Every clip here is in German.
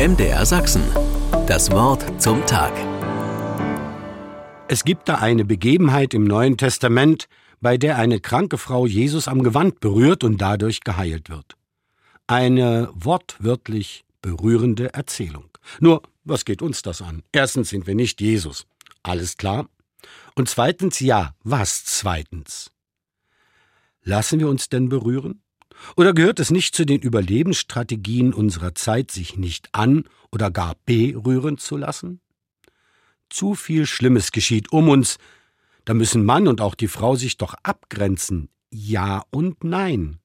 MDR Sachsen. Das Wort zum Tag. Es gibt da eine Begebenheit im Neuen Testament, bei der eine kranke Frau Jesus am Gewand berührt und dadurch geheilt wird. Eine wortwörtlich berührende Erzählung. Nur, was geht uns das an? Erstens sind wir nicht Jesus. Alles klar? Und zweitens, ja, was zweitens? Lassen wir uns denn berühren? Oder gehört es nicht zu den Überlebensstrategien unserer Zeit, sich nicht an oder gar berühren zu lassen? Zu viel Schlimmes geschieht um uns, da müssen Mann und auch die Frau sich doch abgrenzen. Ja und nein.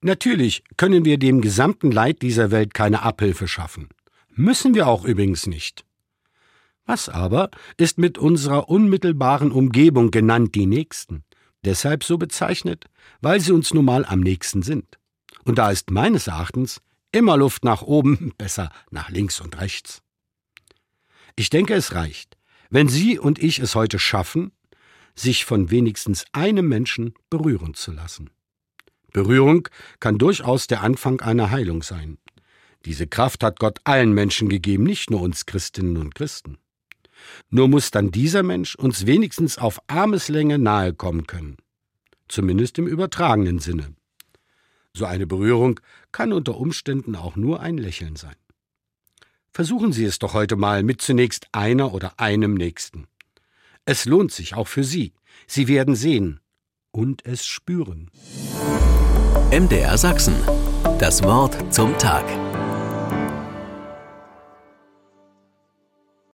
Natürlich können wir dem gesamten Leid dieser Welt keine Abhilfe schaffen. Müssen wir auch übrigens nicht. Was aber ist mit unserer unmittelbaren Umgebung genannt die Nächsten? Deshalb so bezeichnet, weil sie uns nun mal am nächsten sind. Und da ist meines Erachtens immer Luft nach oben, besser nach links und rechts. Ich denke, es reicht, wenn Sie und ich es heute schaffen, sich von wenigstens einem Menschen berühren zu lassen. Berührung kann durchaus der Anfang einer Heilung sein. Diese Kraft hat Gott allen Menschen gegeben, nicht nur uns Christinnen und Christen. Nur muss dann dieser Mensch uns wenigstens auf Armeslänge nahe kommen können. Zumindest im übertragenen Sinne. So eine Berührung kann unter Umständen auch nur ein Lächeln sein. Versuchen Sie es doch heute mal mit zunächst einer oder einem Nächsten. Es lohnt sich auch für Sie. Sie werden sehen und es spüren. MDR Sachsen. Das Wort zum Tag.